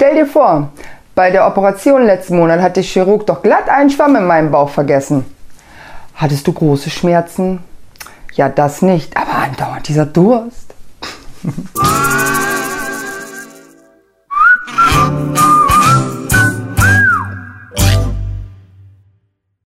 Stell dir vor, bei der Operation letzten Monat hat der Chirurg doch glatt einen Schwamm in meinem Bauch vergessen. Hattest du große Schmerzen? Ja, das nicht, aber andauernd dieser Durst.